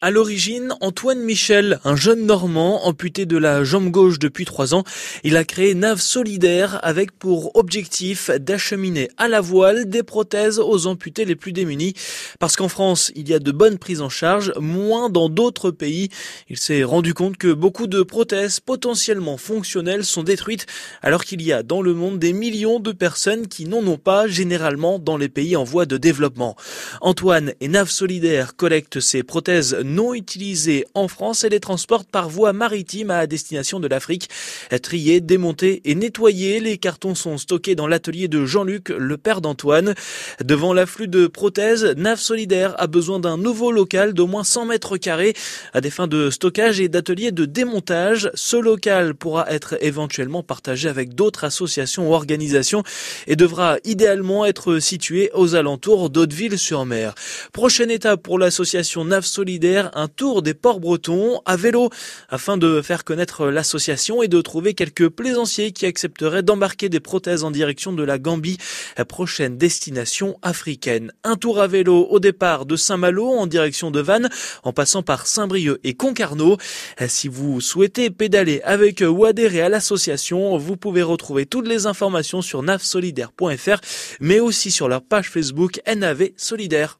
À l'origine, Antoine Michel, un jeune Normand amputé de la jambe gauche depuis trois ans, il a créé Nave Solidaire avec pour objectif d'acheminer à la voile des prothèses aux amputés les plus démunis. Parce qu'en France, il y a de bonnes prises en charge, moins dans d'autres pays. Il s'est rendu compte que beaucoup de prothèses potentiellement fonctionnelles sont détruites alors qu'il y a dans le monde des millions de personnes qui n'en ont pas, généralement dans les pays en voie de développement. Antoine et Nave Solidaire collectent ces prothèses non utilisés en France et les transportent par voie maritime à destination de l'Afrique. Triés, démontés et nettoyés, les cartons sont stockés dans l'atelier de Jean-Luc, le père d'Antoine. Devant l'afflux de prothèses, NAV Solidaire a besoin d'un nouveau local d'au moins 100 mètres carrés à des fins de stockage et d'ateliers de démontage. Ce local pourra être éventuellement partagé avec d'autres associations ou organisations et devra idéalement être situé aux alentours d'Hauteville-sur-Mer. Prochaine étape pour l'association NAV Solidaire un tour des ports bretons à vélo afin de faire connaître l'association et de trouver quelques plaisanciers qui accepteraient d'embarquer des prothèses en direction de la Gambie, prochaine destination africaine. Un tour à vélo au départ de Saint-Malo en direction de Vannes en passant par Saint-Brieuc et Concarneau. Si vous souhaitez pédaler avec ou adhérer à l'association, vous pouvez retrouver toutes les informations sur navsolidaire.fr mais aussi sur leur page Facebook NAV Solidaire.